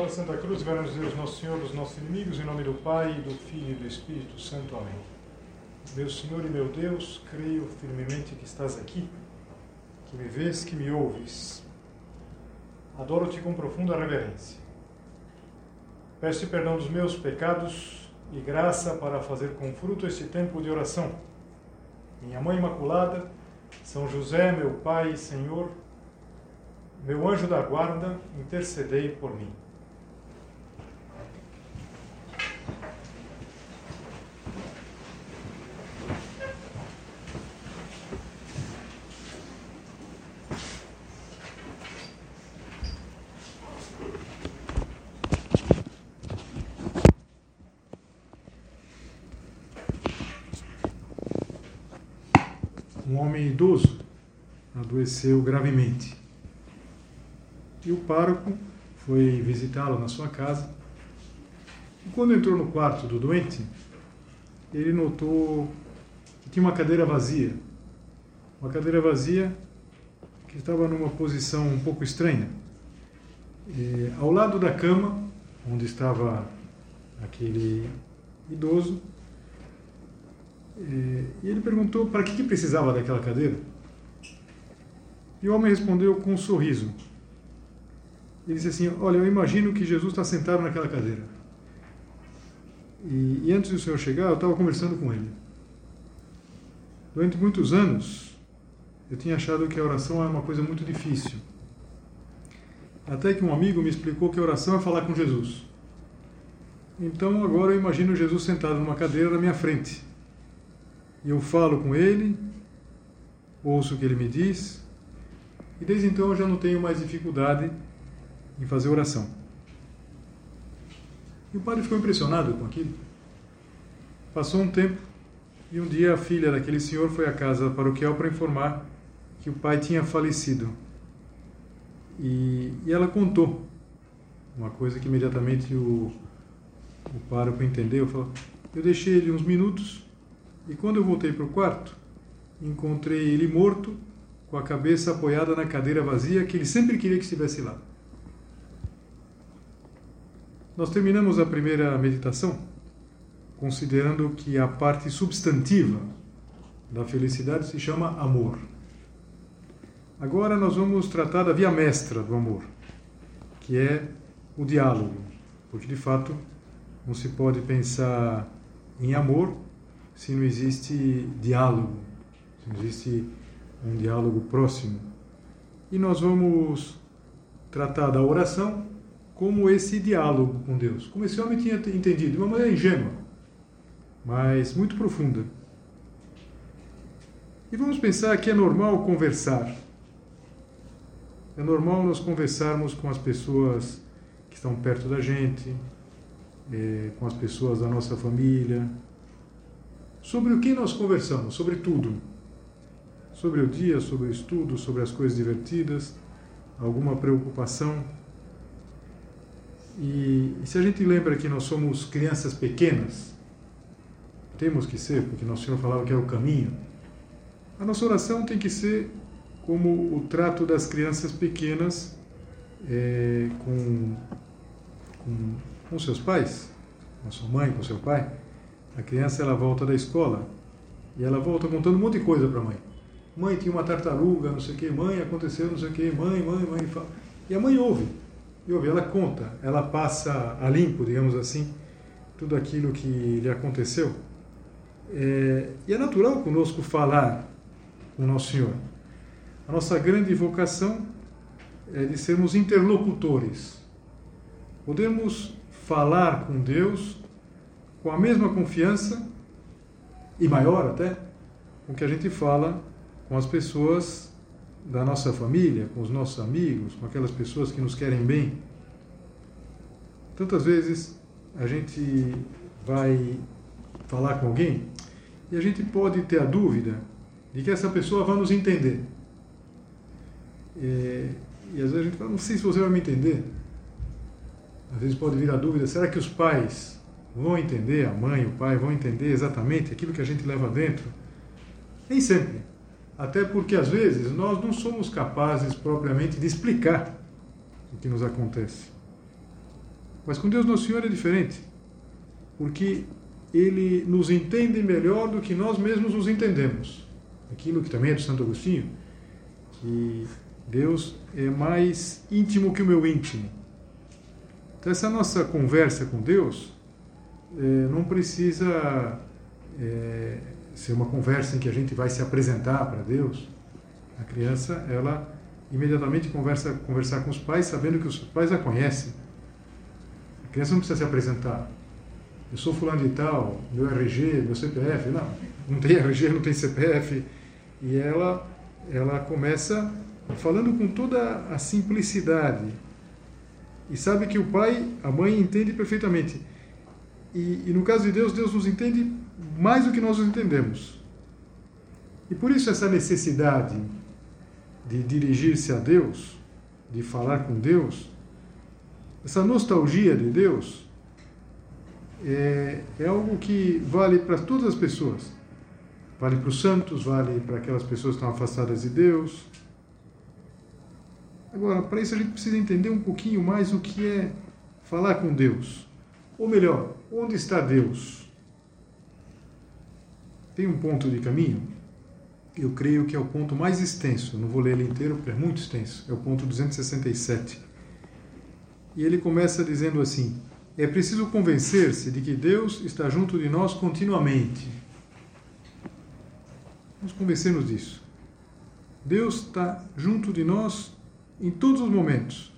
da Santa Cruz, garante Deus Nosso Senhor dos nossos inimigos, em nome do Pai, do Filho e do Espírito Santo. Amém. Meu Senhor e meu Deus, creio firmemente que estás aqui, que me vês, que me ouves. Adoro-te com profunda reverência. Peço perdão dos meus pecados e graça para fazer com fruto este tempo de oração. Minha Mãe Imaculada, São José, meu Pai e Senhor, meu anjo da guarda, intercedei por mim. Um homem idoso adoeceu gravemente e o pároco foi visitá-lo na sua casa. E quando entrou no quarto do doente, ele notou que tinha uma cadeira vazia. Uma cadeira vazia que estava numa posição um pouco estranha. E, ao lado da cama, onde estava aquele idoso, e ele perguntou para que, que precisava daquela cadeira. E o homem respondeu com um sorriso: ele disse assim: Olha, eu imagino que Jesus está sentado naquela cadeira. E, e antes do Senhor chegar, eu estava conversando com ele. Durante muitos anos, eu tinha achado que a oração era uma coisa muito difícil. Até que um amigo me explicou que a oração é falar com Jesus. Então agora eu imagino Jesus sentado numa cadeira na minha frente. Eu falo com ele, ouço o que ele me diz, e desde então eu já não tenho mais dificuldade em fazer oração. E o padre ficou impressionado com aquilo. Passou um tempo e um dia a filha daquele senhor foi à casa paroquial para informar que o pai tinha falecido. E, e ela contou uma coisa que imediatamente o, o pároco entendeu. Falou, eu deixei ele uns minutos e quando eu voltei para o quarto, encontrei ele morto, com a cabeça apoiada na cadeira vazia que ele sempre queria que estivesse lá. Nós terminamos a primeira meditação considerando que a parte substantiva da felicidade se chama amor. Agora nós vamos tratar da via mestra do amor, que é o diálogo, porque de fato não se pode pensar em amor se não existe diálogo, se não existe um diálogo próximo. E nós vamos tratar da oração como esse diálogo com Deus. Como esse homem tinha entendido, de uma maneira ingênua, mas muito profunda. E vamos pensar que é normal conversar. É normal nós conversarmos com as pessoas que estão perto da gente, é, com as pessoas da nossa família. Sobre o que nós conversamos? Sobre tudo. Sobre o dia, sobre o estudo, sobre as coisas divertidas, alguma preocupação. E, se a gente lembra que nós somos crianças pequenas, temos que ser, porque nosso Senhor falava que é o caminho, a nossa oração tem que ser como o trato das crianças pequenas é, com, com, com seus pais, com a sua mãe, com seu pai. A criança ela volta da escola e ela volta contando um monte de coisa para a mãe. Mãe, tinha uma tartaruga, não sei o que, mãe, aconteceu não sei o que, mãe, mãe, mãe. E a mãe ouve. E ouve, ela conta, ela passa a limpo, digamos assim, tudo aquilo que lhe aconteceu. É, e é natural conosco falar com Nosso Senhor. A nossa grande vocação é de sermos interlocutores. Podemos falar com Deus com a mesma confiança e maior até com que a gente fala com as pessoas da nossa família, com os nossos amigos, com aquelas pessoas que nos querem bem. Tantas vezes a gente vai falar com alguém e a gente pode ter a dúvida de que essa pessoa vai nos entender. E, e às vezes a gente fala, não sei se você vai me entender. Às vezes pode vir a dúvida, será que os pais vão entender, a mãe, o pai vão entender exatamente aquilo que a gente leva dentro? Nem sempre. Até porque, às vezes, nós não somos capazes propriamente de explicar o que nos acontece. Mas com Deus Nosso Senhor é diferente, porque Ele nos entende melhor do que nós mesmos nos entendemos. Aquilo que também é do Santo Agostinho, que Deus é mais íntimo que o meu íntimo. Então, essa nossa conversa com Deus não precisa é, ser uma conversa em que a gente vai se apresentar para Deus. A criança, ela imediatamente conversa conversar com os pais, sabendo que os pais a conhecem. A criança não precisa se apresentar. Eu sou fulano de tal, meu RG, meu CPF. Não, não tem RG, não tem CPF. E ela, ela começa falando com toda a simplicidade. E sabe que o pai, a mãe entende perfeitamente. E, e no caso de Deus, Deus nos entende mais do que nós nos entendemos. E por isso essa necessidade de dirigir-se a Deus, de falar com Deus, essa nostalgia de Deus é, é algo que vale para todas as pessoas. Vale para os santos, vale para aquelas pessoas que estão afastadas de Deus. Agora, para isso a gente precisa entender um pouquinho mais o que é falar com Deus. Ou melhor, onde está Deus? Tem um ponto de caminho eu creio que é o ponto mais extenso, não vou ler ele inteiro porque é muito extenso, é o ponto 267. E ele começa dizendo assim: é preciso convencer-se de que Deus está junto de nós continuamente. Vamos convencer-nos disso. Deus está junto de nós em todos os momentos.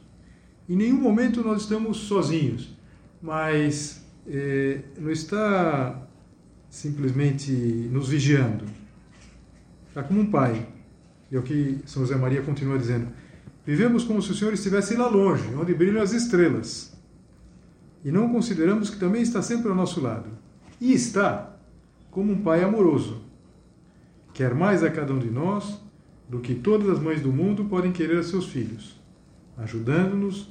Em nenhum momento nós estamos sozinhos, mas é, não está simplesmente nos vigiando Está como um pai. E é o que São José Maria continua dizendo. Vivemos como se o Senhor estivesse lá longe, onde brilham as estrelas. E não consideramos que também está sempre ao nosso lado. E está como um pai amoroso. Quer mais a cada um de nós do que todas as mães do mundo podem querer a seus filhos, ajudando-nos,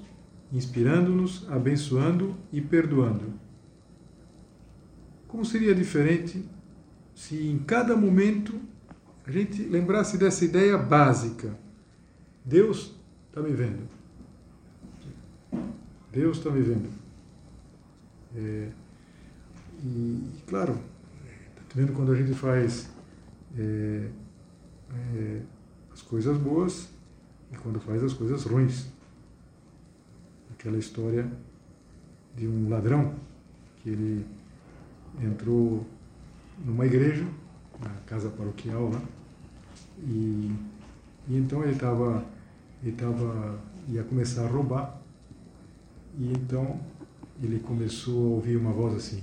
inspirando-nos, abençoando e perdoando. Como seria diferente se em cada momento a gente lembrasse dessa ideia básica. Deus está me vendo. Deus está me vendo. É, e, claro, está vendo quando a gente faz é, é, as coisas boas e quando faz as coisas ruins. Aquela história de um ladrão que ele entrou numa igreja na casa paroquial lá. E, e então ele estava, ele ia começar a roubar. E então ele começou a ouvir uma voz assim: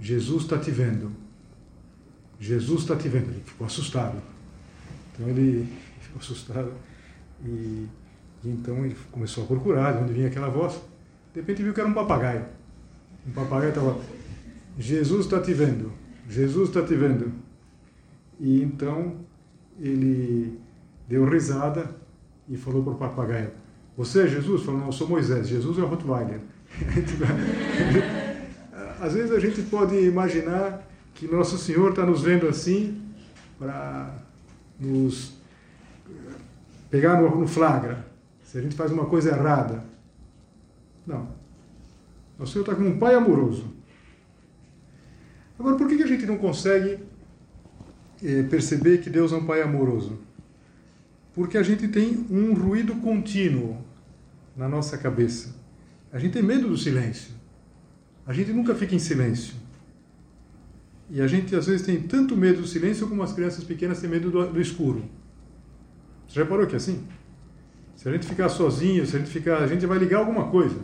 Jesus está te vendo. Jesus está te vendo. Ele ficou assustado. Então ele ficou assustado e então ele começou a procurar de onde vinha aquela voz. De repente viu que era um papagaio. Um papagaio estava: Jesus está te vendo. Jesus está te vendo. E então ele deu risada e falou para o papagaio: Você é Jesus? Falou: Não, eu sou Moisés. Jesus é o Rottweiler. Às vezes a gente pode imaginar que Nosso Senhor está nos vendo assim para nos pegar no, no flagra, se a gente faz uma coisa errada. Não. Nosso Senhor está como um pai amoroso. Agora, por que a gente não consegue é, perceber que Deus é um Pai amoroso? Porque a gente tem um ruído contínuo na nossa cabeça. A gente tem medo do silêncio. A gente nunca fica em silêncio. E a gente às vezes tem tanto medo do silêncio como as crianças pequenas têm medo do, do escuro. Você já reparou que é assim? Se a gente ficar sozinho, se a gente ficar, a gente vai ligar alguma coisa.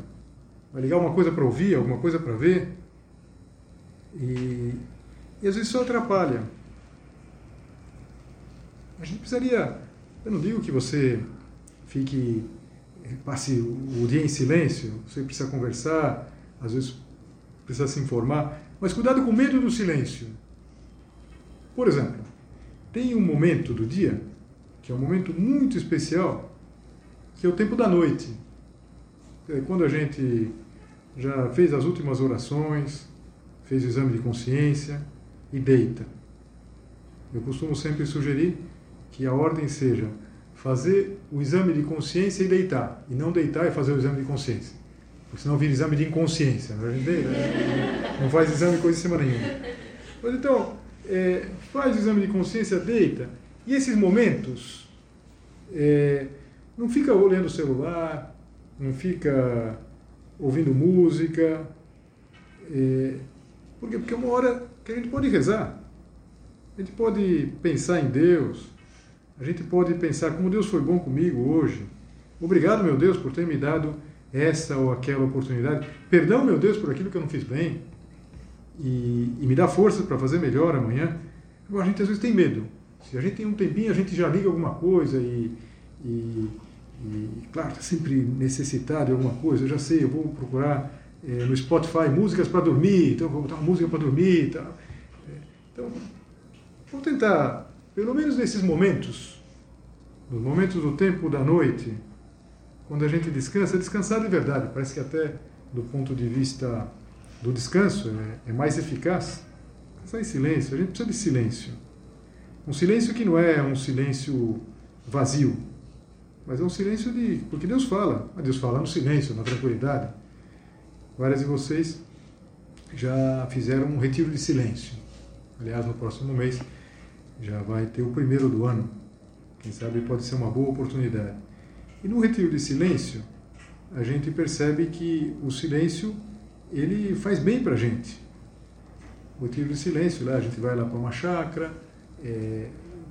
Vai ligar alguma coisa para ouvir, alguma coisa para ver. E, e às vezes isso atrapalha. A gente precisaria, eu não digo que você fique, passe o dia em silêncio, você precisa conversar, às vezes precisa se informar, mas cuidado com medo do silêncio. Por exemplo, tem um momento do dia, que é um momento muito especial, que é o tempo da noite. É quando a gente já fez as últimas orações, fez o exame de consciência e deita. Eu costumo sempre sugerir que a ordem seja fazer o exame de consciência e deitar, e não deitar e fazer o exame de consciência. porque senão vira exame de inconsciência. Não, é? não faz exame coisa em cima nenhuma. Mas então, é, faz o exame de consciência, deita. E esses momentos, é, não fica olhando o celular, não fica ouvindo música. É, por quê? Porque é uma hora que a gente pode rezar. A gente pode pensar em Deus. A gente pode pensar como Deus foi bom comigo hoje. Obrigado, meu Deus, por ter me dado essa ou aquela oportunidade. Perdão, meu Deus, por aquilo que eu não fiz bem. E, e me dá força para fazer melhor amanhã. Agora, a gente às vezes tem medo. Se a gente tem um tempinho, a gente já liga alguma coisa e, e, e claro, está sempre necessitado de alguma coisa. Eu já sei, eu vou procurar é, no Spotify músicas para dormir, então vou botar uma música para dormir. Tá? Então, vou tentar, pelo menos nesses momentos, nos momentos do tempo da noite, quando a gente descansa, descansar de verdade. Parece que até do ponto de vista do descanso é, é mais eficaz. Descansar em silêncio, a gente precisa de silêncio. Um silêncio que não é um silêncio vazio, mas é um silêncio de. Porque Deus fala. Deus fala no silêncio, na tranquilidade. Várias de vocês já fizeram um retiro de silêncio. Aliás, no próximo mês já vai ter o primeiro do ano. Quem sabe pode ser uma boa oportunidade. E no retiro de silêncio, a gente percebe que o silêncio ele faz bem para a gente. O retiro de silêncio, lá a gente vai lá para uma chácara, é,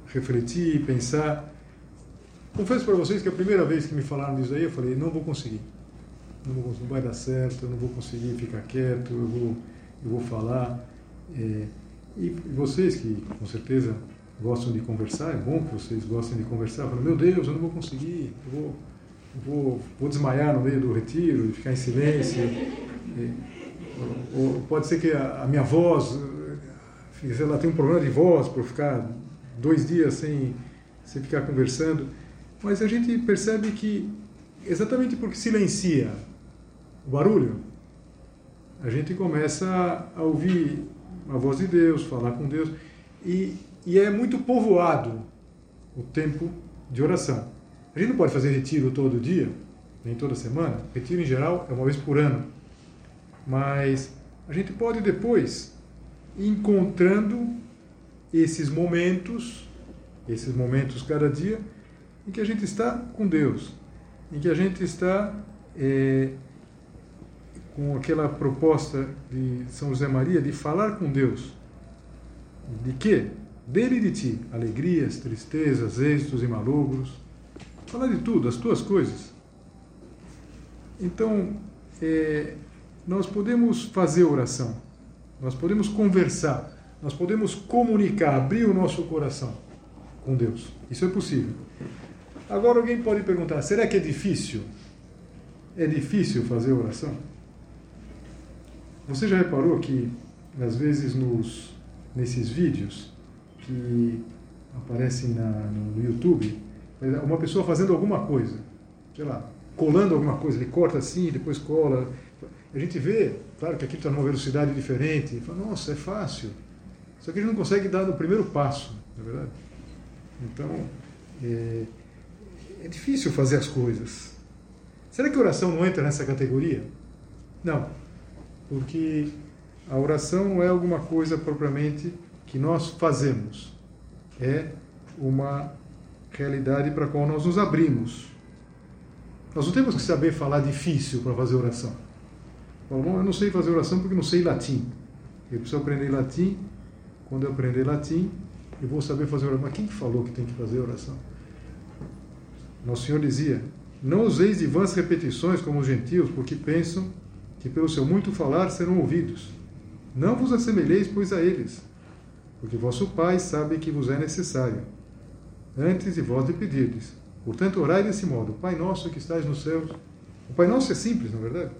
refletir, pensar. Confesso para vocês que a primeira vez que me falaram disso aí, eu falei, não vou conseguir. Não, vou, não vai dar certo, eu não vou conseguir ficar quieto, eu vou, eu vou falar. É, e vocês que com certeza gostam de conversar, é bom que vocês gostem de conversar, falam, meu Deus, eu não vou conseguir, eu vou, eu vou, vou desmaiar no meio do retiro, ficar em silêncio. É, ou, pode ser que a, a minha voz, ela tem um problema de voz por ficar dois dias sem, sem ficar conversando. Mas a gente percebe que, exatamente porque silencia o barulho, a gente começa a ouvir a voz de Deus, falar com Deus. E, e é muito povoado o tempo de oração. A gente não pode fazer retiro todo dia, nem toda semana. Retiro, em geral, é uma vez por ano. Mas a gente pode depois encontrando esses momentos, esses momentos cada dia, em que a gente está com Deus, em que a gente está é, com aquela proposta de São José Maria de falar com Deus. De quê? Dele e de ti. Alegrias, tristezas, êxitos e malogros. Falar de tudo, as tuas coisas. Então, é, nós podemos fazer oração, nós podemos conversar, nós podemos comunicar, abrir o nosso coração com Deus. Isso é possível. Agora alguém pode perguntar: será que é difícil? É difícil fazer oração? Você já reparou que, às vezes, nos, nesses vídeos que aparecem na, no YouTube, uma pessoa fazendo alguma coisa, sei lá, colando alguma coisa, ele corta assim, depois cola. A gente vê, claro que aqui está numa velocidade diferente, e fala, nossa, é fácil. Só que a gente não consegue dar o primeiro passo, não é verdade? Então, é, é difícil fazer as coisas. Será que oração não entra nessa categoria? Não porque a oração não é alguma coisa propriamente que nós fazemos, é uma realidade para a qual nós nos abrimos. Nós não temos que saber falar difícil para fazer oração. Bom, eu não sei fazer oração porque não sei latim. Eu preciso aprender latim. Quando eu aprender latim, eu vou saber fazer oração. Mas quem falou que tem que fazer oração? Nosso Senhor dizia: Não useis de vãs repetições como os gentios, porque pensam que pelo seu muito falar serão ouvidos. Não vos assemelheis, pois, a eles, porque vosso Pai sabe que vos é necessário, antes de vós lhe pedirdes. Portanto, orai desse modo: Pai nosso que estais nos céus. O Pai nosso é simples, na é verdade?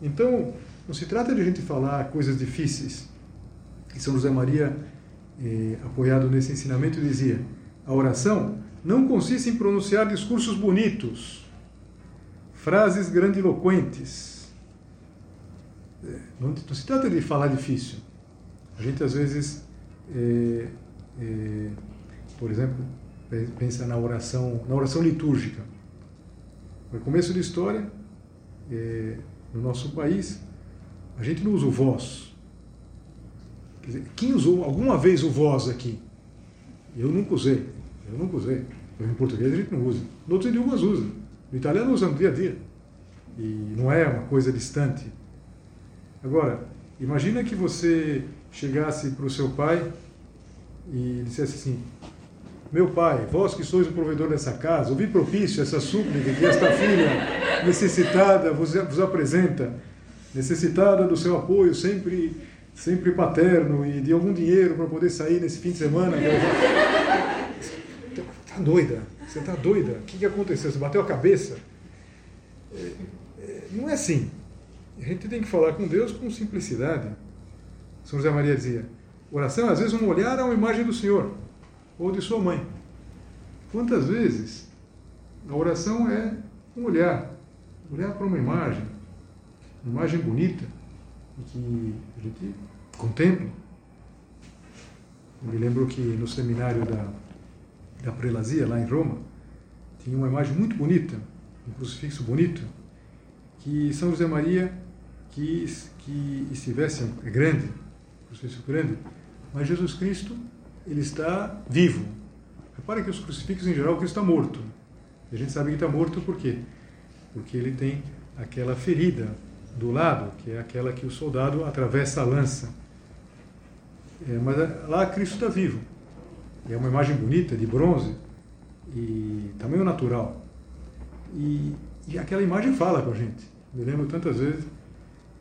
Então, não se trata de a gente falar coisas difíceis. E São José Maria, eh, apoiado nesse ensinamento, dizia: a oração não consiste em pronunciar discursos bonitos, frases grandiloquentes não, não, se trata de falar difícil. A gente às vezes, é, é, por exemplo, pensa na oração, na oração litúrgica. No começo da história, é, no nosso país, a gente não usa o vós. Quer dizer, quem usou alguma vez o vós aqui? Eu nunca usei. Eu nunca usei. Em português a gente não usa. Em outros idiomas usa. No italiano usa no dia a dia. E não é uma coisa distante. Agora, imagina que você chegasse para o seu pai e dissesse assim: Meu pai, vós que sois o provedor dessa casa, ouvi propício essa súplica que esta filha necessitada vos, vos apresenta, necessitada do seu apoio sempre, sempre paterno e de algum dinheiro para poder sair nesse fim de semana. Doida? Você está doida? O que, que aconteceu? Você bateu a cabeça? É, é, não é assim. A gente tem que falar com Deus com simplicidade. São José Maria dizia: oração, às vezes, um olhar a uma imagem do Senhor ou de sua mãe. Quantas vezes a oração é um olhar olhar para uma imagem, uma imagem bonita, que a gente contempla. Eu me lembro que no seminário da, da prelazia, lá em Roma, tinha uma imagem muito bonita, um crucifixo bonito, que São José Maria quis que estivesse é grande, um crucifixo grande, mas Jesus Cristo ele está vivo. Repare que os crucifixos em geral Cristo está morto. E a gente sabe que está morto por quê? Porque ele tem aquela ferida do lado, que é aquela que o soldado atravessa a lança. É, mas lá Cristo está vivo. É uma imagem bonita, de bronze, e tamanho natural. E, e aquela imagem fala com a gente. Me lembro tantas vezes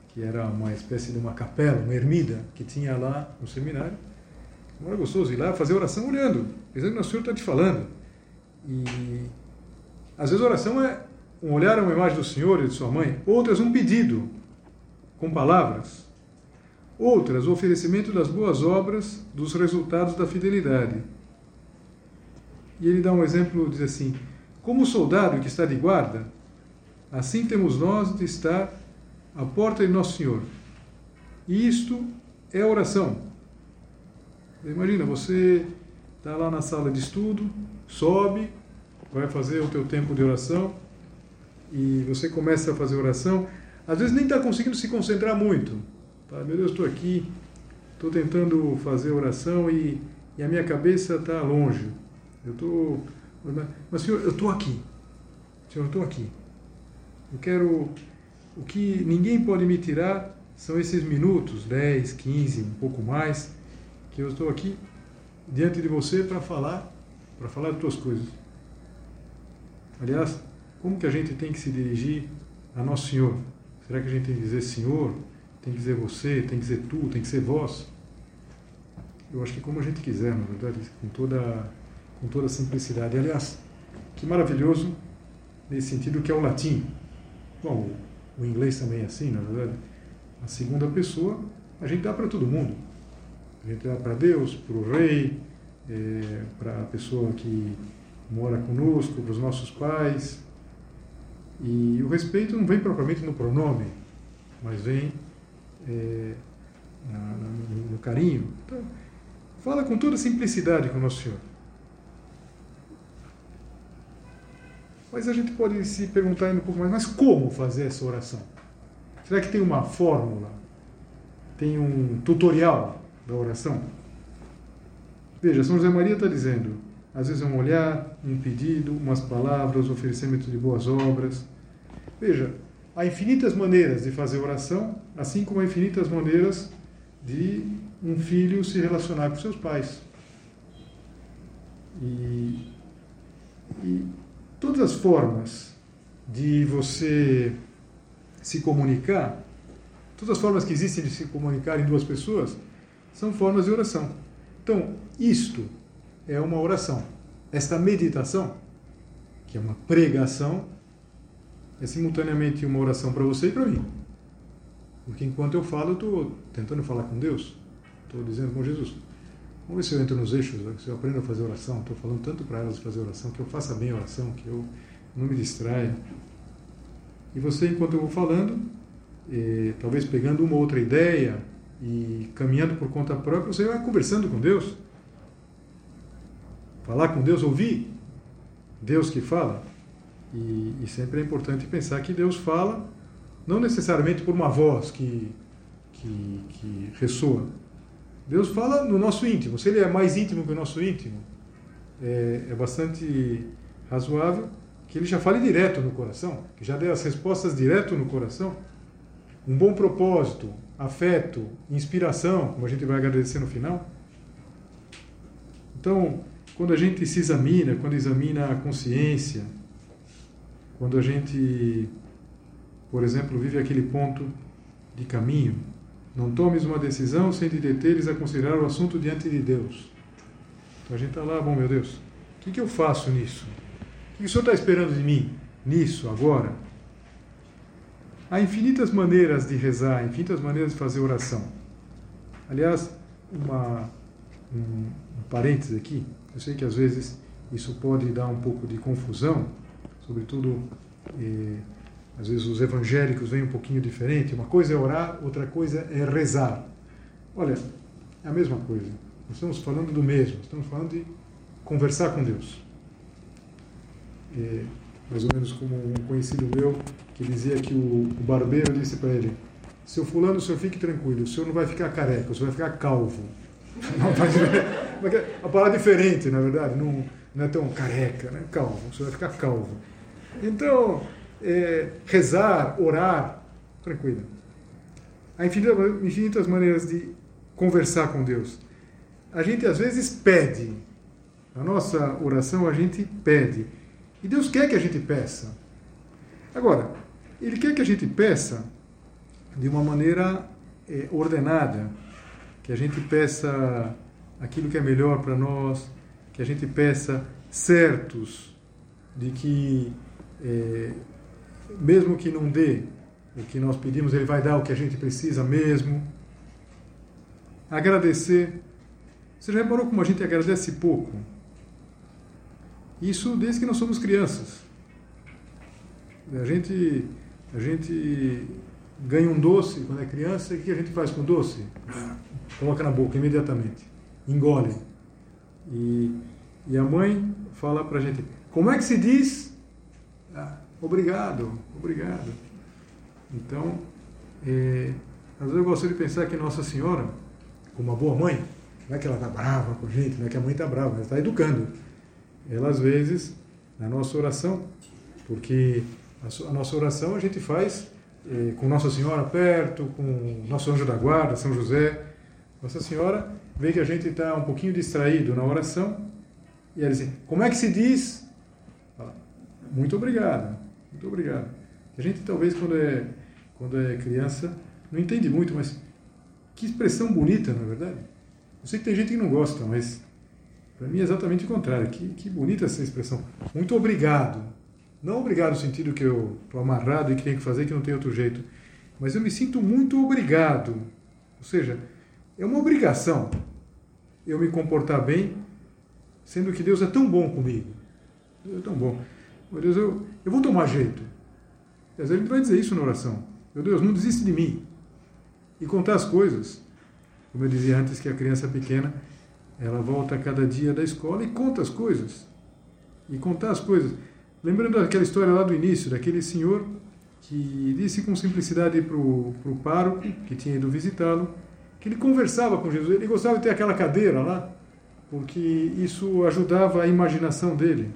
que era uma espécie de uma capela, uma ermida que tinha lá no seminário. Não era gostoso ir lá fazer oração olhando, pensando que o Senhor está te falando. E às vezes a oração é um olhar a uma imagem do Senhor e de sua mãe, outras um pedido com palavras, outras o oferecimento das boas obras, dos resultados da fidelidade. E ele dá um exemplo, diz assim: como o soldado que está de guarda, assim temos nós de estar à porta de nosso Senhor. E isto é oração. Imagina, você está lá na sala de estudo, sobe, vai fazer o teu tempo de oração e você começa a fazer oração, às vezes nem está conseguindo se concentrar muito. Tá? Meu Deus, estou aqui, estou tentando fazer oração e, e a minha cabeça está longe. Eu estou. Mas, Senhor, eu estou aqui. Senhor, eu estou aqui. Eu quero. O que ninguém pode me tirar são esses minutos, 10, 15, um pouco mais, que eu estou aqui diante de você para falar, para falar de tuas coisas. Aliás, como que a gente tem que se dirigir a Nosso Senhor? Será que a gente tem que dizer Senhor? Tem que dizer você? Tem que dizer tu? Tem que ser vós? Eu acho que como a gente quiser, na verdade, com toda, com toda simplicidade. Aliás, que maravilhoso nesse sentido que é o latim. Bom, o inglês também é assim, na verdade. A segunda pessoa a gente dá para todo mundo. A gente dá para Deus, para o rei, é, para a pessoa que mora conosco, para os nossos pais, e o respeito não vem propriamente no pronome, mas vem é, na, na, no carinho. Então, fala com toda simplicidade com o Nosso Senhor. Mas a gente pode se perguntar ainda um pouco mais, mas como fazer essa oração? Será que tem uma fórmula? Tem um tutorial da oração? Veja, São José Maria está dizendo, às vezes é um olhar, um pedido, umas palavras, oferecimento de boas obras. Veja, há infinitas maneiras de fazer oração, assim como há infinitas maneiras de um filho se relacionar com seus pais. E, e todas as formas de você se comunicar, todas as formas que existem de se comunicar em duas pessoas, são formas de oração. Então, isto é uma oração. Esta meditação, que é uma pregação, é simultaneamente uma oração para você e para mim. Porque enquanto eu falo, eu estou tentando falar com Deus, estou dizendo com Jesus. Vamos ver se eu entro nos eixos, se eu aprendo a fazer oração. Estou falando tanto para elas fazer oração, que eu faça bem a oração, que eu não me distraia. E você, enquanto eu vou falando, eh, talvez pegando uma outra ideia e caminhando por conta própria, você vai conversando com Deus. Falar com Deus, ouvir Deus que fala. E, e, sempre é importante pensar que Deus fala não necessariamente por uma voz que, que, que ressoa. Deus fala no nosso íntimo. Se ele é mais íntimo que o nosso íntimo, é, é bastante razoável que ele já fale direto no coração, que já dê as respostas direto no coração. Um bom propósito, afeto, inspiração, como a gente vai agradecer no final. Então, quando a gente se examina, quando examina a consciência, quando a gente, por exemplo, vive aquele ponto de caminho, não tomes uma decisão sem te deteres a considerar o assunto diante de Deus. Então a gente está lá, bom, meu Deus, o que, que eu faço nisso? O que o Senhor está esperando de mim nisso, agora? Há infinitas maneiras de rezar, infinitas maneiras de fazer oração. Aliás, uma, um, um parêntese aqui, eu sei que às vezes isso pode dar um pouco de confusão, sobretudo, eh, às vezes os evangélicos vêm um pouquinho diferente. Uma coisa é orar, outra coisa é rezar. Olha, é a mesma coisa. Nós estamos falando do mesmo, estamos falando de conversar com Deus. É, mais ou menos como um conhecido meu que dizia que o, barbeiro disse para ele: Seu fulano, o senhor fique tranquilo, o senhor não vai ficar careca, o senhor vai ficar calvo. a palavra é diferente, na verdade, não, não é tão careca, né? calvo, o senhor vai ficar calvo. Então, é, rezar, orar, tranquilo. Há infinitas, infinitas maneiras de conversar com Deus. A gente às vezes pede, a nossa oração a gente pede. E Deus quer que a gente peça. Agora, Ele quer que a gente peça de uma maneira é, ordenada, que a gente peça aquilo que é melhor para nós, que a gente peça certos de que, é, mesmo que não dê o que nós pedimos, Ele vai dar o que a gente precisa mesmo. Agradecer. Você já reparou como a gente agradece pouco? Isso desde que nós somos crianças. A gente, a gente ganha um doce quando é criança, e o que a gente faz com o doce? Coloca na boca imediatamente, engole. E, e a mãe fala para a gente: como é que se diz? Obrigado, obrigado. Então, é, às vezes eu gosto de pensar que Nossa Senhora, como uma boa mãe, não é que ela está brava com a gente, não é que a mãe está brava, ela está educando ela às vezes, na nossa oração, porque a nossa oração a gente faz eh, com Nossa Senhora perto, com nosso anjo da guarda, São José. Nossa Senhora vê que a gente está um pouquinho distraído na oração e ela diz: Como é que se diz? Muito obrigado, muito obrigado. A gente talvez quando é, quando é criança não entende muito, mas que expressão bonita, na é verdade. Eu sei que tem gente que não gosta, mas para mim é exatamente o contrário. Que, que bonita essa expressão. Muito obrigado. Não obrigado no sentido que eu estou amarrado e que tenho que fazer que não tem outro jeito. Mas eu me sinto muito obrigado. Ou seja, é uma obrigação eu me comportar bem, sendo que Deus é tão bom comigo. Deus é tão bom. Meu Deus, eu, eu vou tomar jeito. Às vezes a gente vai dizer isso na oração. Meu Deus, não desiste de mim. E contar as coisas. Como eu dizia antes, que a criança pequena ela volta a cada dia da escola e conta as coisas. E contar as coisas. Lembrando aquela história lá do início, daquele senhor que disse com simplicidade para o pároco, que tinha ido visitá-lo, que ele conversava com Jesus. Ele gostava de ter aquela cadeira lá, porque isso ajudava a imaginação dele.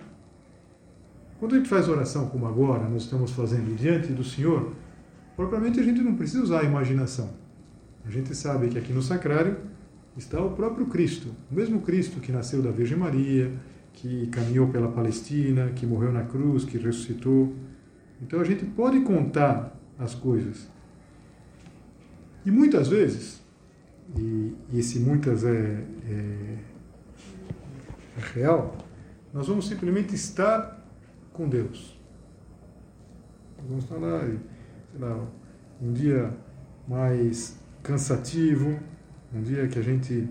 Quando a gente faz oração como agora, nós estamos fazendo diante do Senhor, propriamente a gente não precisa usar a imaginação. A gente sabe que aqui no sacrário está o próprio Cristo, o mesmo Cristo que nasceu da Virgem Maria, que caminhou pela Palestina, que morreu na cruz, que ressuscitou. Então a gente pode contar as coisas. E muitas vezes, e, esse muitas é, é, é real, nós vamos simplesmente estar com Deus. vamos estar lá, um dia mais cansativo, um dia que a gente,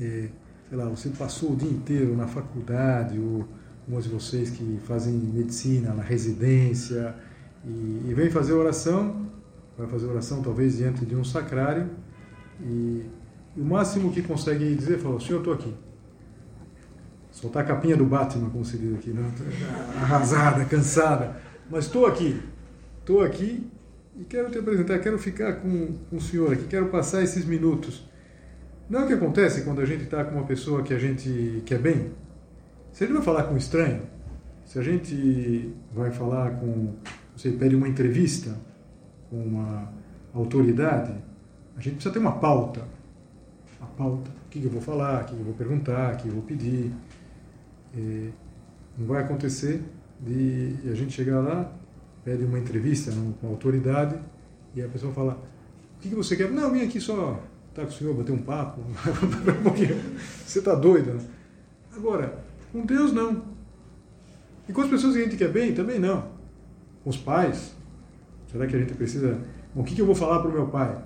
é, sei lá, você passou o dia inteiro na faculdade, ou alguns de vocês que fazem medicina na residência, e, e vem fazer oração, vai fazer oração talvez diante de um sacrário, e, e o máximo que consegue dizer, fala, senhor, estou aqui. Soltar a capinha do Batman, como se diz aqui, né? arrasada, cansada, mas estou aqui, estou aqui e quero te apresentar, quero ficar com, com o senhor aqui, quero passar esses minutos. Não é o que acontece quando a gente está com uma pessoa que a gente quer bem? Se a gente vai falar com um estranho, se a gente vai falar com, você pede uma entrevista com uma autoridade, a gente precisa ter uma pauta. A pauta. O que eu vou falar, o que eu vou perguntar, o que eu vou pedir. E não vai acontecer de a gente chegar lá, pede uma entrevista com autoridade e a pessoa fala: O que você quer? Não, vim aqui só tá com o senhor, bater um papo. você está doido, né? Agora, com Deus não. E com as pessoas que a gente quer bem, também não. Com os pais. Será que a gente precisa. O que eu vou falar para o meu pai?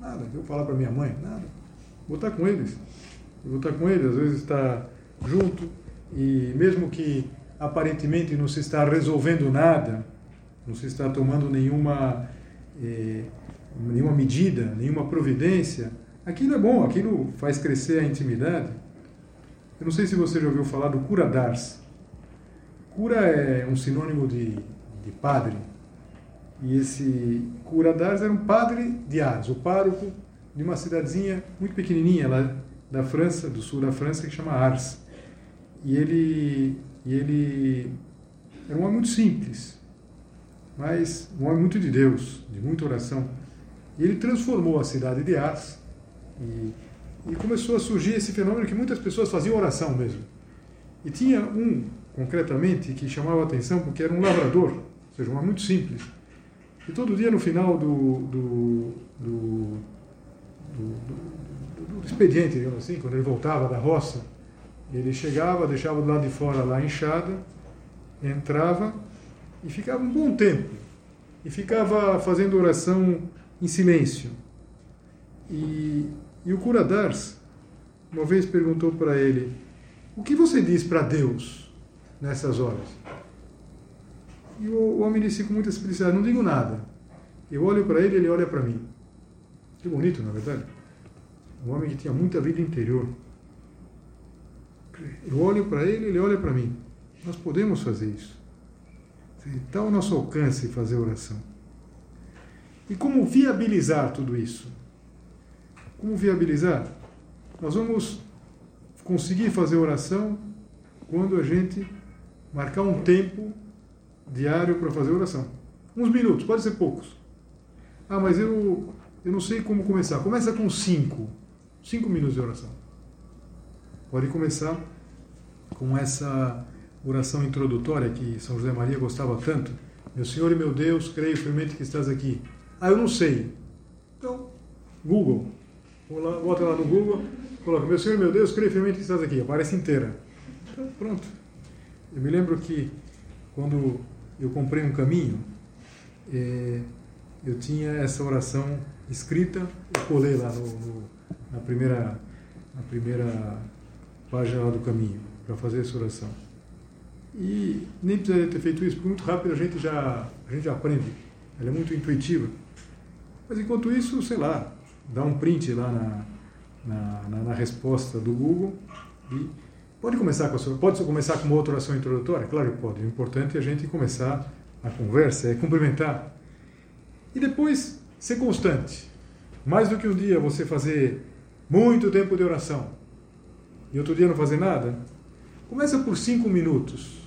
Nada. Eu vou falar para minha mãe? Nada. Vou estar com eles. Eu vou estar com eles, às vezes está junto, e mesmo que aparentemente não se está resolvendo nada, não se está tomando nenhuma, eh, nenhuma medida, nenhuma providência, aquilo é bom, aquilo faz crescer a intimidade. Eu não sei se você já ouviu falar do curadars. Cura é um sinônimo de, de padre. E esse curadars era um padre de Ars, o pároco de uma cidadezinha muito pequenininha lá da França, do sul da França, que chama Ars. E ele, e ele era um homem muito simples, mas um homem muito de Deus, de muita oração. E ele transformou a cidade de Ars e e começou a surgir esse fenômeno que muitas pessoas faziam oração mesmo. E tinha um, concretamente, que chamava a atenção porque era um lavrador, ou seja, um muito simples. E todo dia no final do, do, do, do, do expediente, digamos assim, quando ele voltava da roça, ele chegava, deixava do lado de fora lá a enxada, entrava e ficava um bom tempo. E ficava fazendo oração em silêncio. E e o cura Dars uma vez perguntou para ele: O que você diz para Deus nessas horas? E o homem disse com muita simplicidade: Não digo nada. Eu olho para ele, ele olha para mim. Que bonito, na verdade. Um homem que tinha muita vida interior. Eu olho para ele, ele olha para mim. Nós podemos fazer isso. Está ao nosso alcance fazer oração. E como viabilizar tudo isso? Como viabilizar? Nós vamos conseguir fazer oração quando a gente marcar um tempo diário para fazer oração. Uns minutos, pode ser poucos. Ah, mas eu, eu não sei como começar. Começa com cinco. Cinco minutos de oração. Pode começar com essa oração introdutória que São José Maria gostava tanto. Meu Senhor e meu Deus, creio firmemente que estás aqui. Ah, eu não sei. Então, Google bota lá no Google, coloca, meu Senhor, meu Deus, creio firmemente que estás aqui, aparece inteira. Então, pronto. Eu me lembro que quando eu comprei um caminho, é, eu tinha essa oração escrita, eu colei lá no, no, na, primeira, na primeira página lá do caminho, para fazer essa oração. E nem precisaria ter feito isso, porque muito rápido a gente já, a gente já aprende. Ela é muito intuitiva. Mas enquanto isso, sei lá, dá um print lá na, na, na, na resposta do Google e pode começar com a sua, pode começar com uma outra oração introdutória? Claro que pode. O importante é a gente começar a conversa, é cumprimentar. E depois ser constante. Mais do que um dia você fazer muito tempo de oração e outro dia não fazer nada, começa por cinco minutos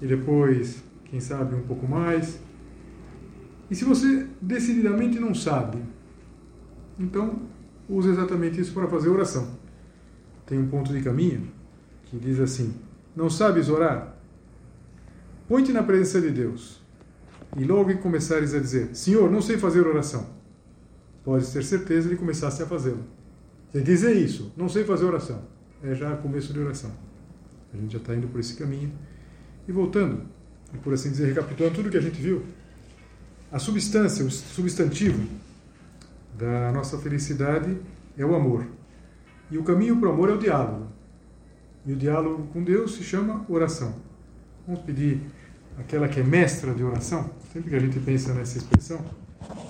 e depois, quem sabe, um pouco mais. E se você decididamente não sabe, então, usa exatamente isso para fazer oração. Tem um ponto de caminho que diz assim: Não sabes orar? Põe-te na presença de Deus. E logo que começares a dizer: Senhor, não sei fazer oração, podes ter certeza de começasse a fazê-lo. Se dizer isso, não sei fazer oração, é já começo de oração. A gente já está indo por esse caminho. E voltando, por assim dizer, recapitulando tudo que a gente viu, a substância, o substantivo da nossa felicidade é o amor. E o caminho para o amor é o diálogo. E o diálogo com Deus se chama oração. Vamos pedir aquela que é mestra de oração. Sempre que a gente pensa nessa expressão,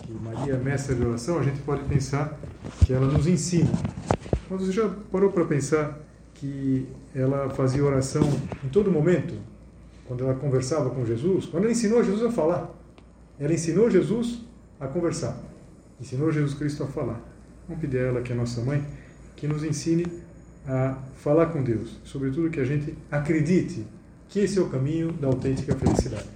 que Maria é mestra de oração, a gente pode pensar que ela nos ensina. Mas você já parou para pensar que ela fazia oração em todo momento? Quando ela conversava com Jesus? Quando ela ensinou Jesus a falar. Ela ensinou Jesus a conversar, ensinou Jesus Cristo a falar. Vamos pedir a ela, que é nossa mãe, que nos ensine a falar com Deus, sobretudo que a gente acredite que esse é o caminho da autêntica felicidade.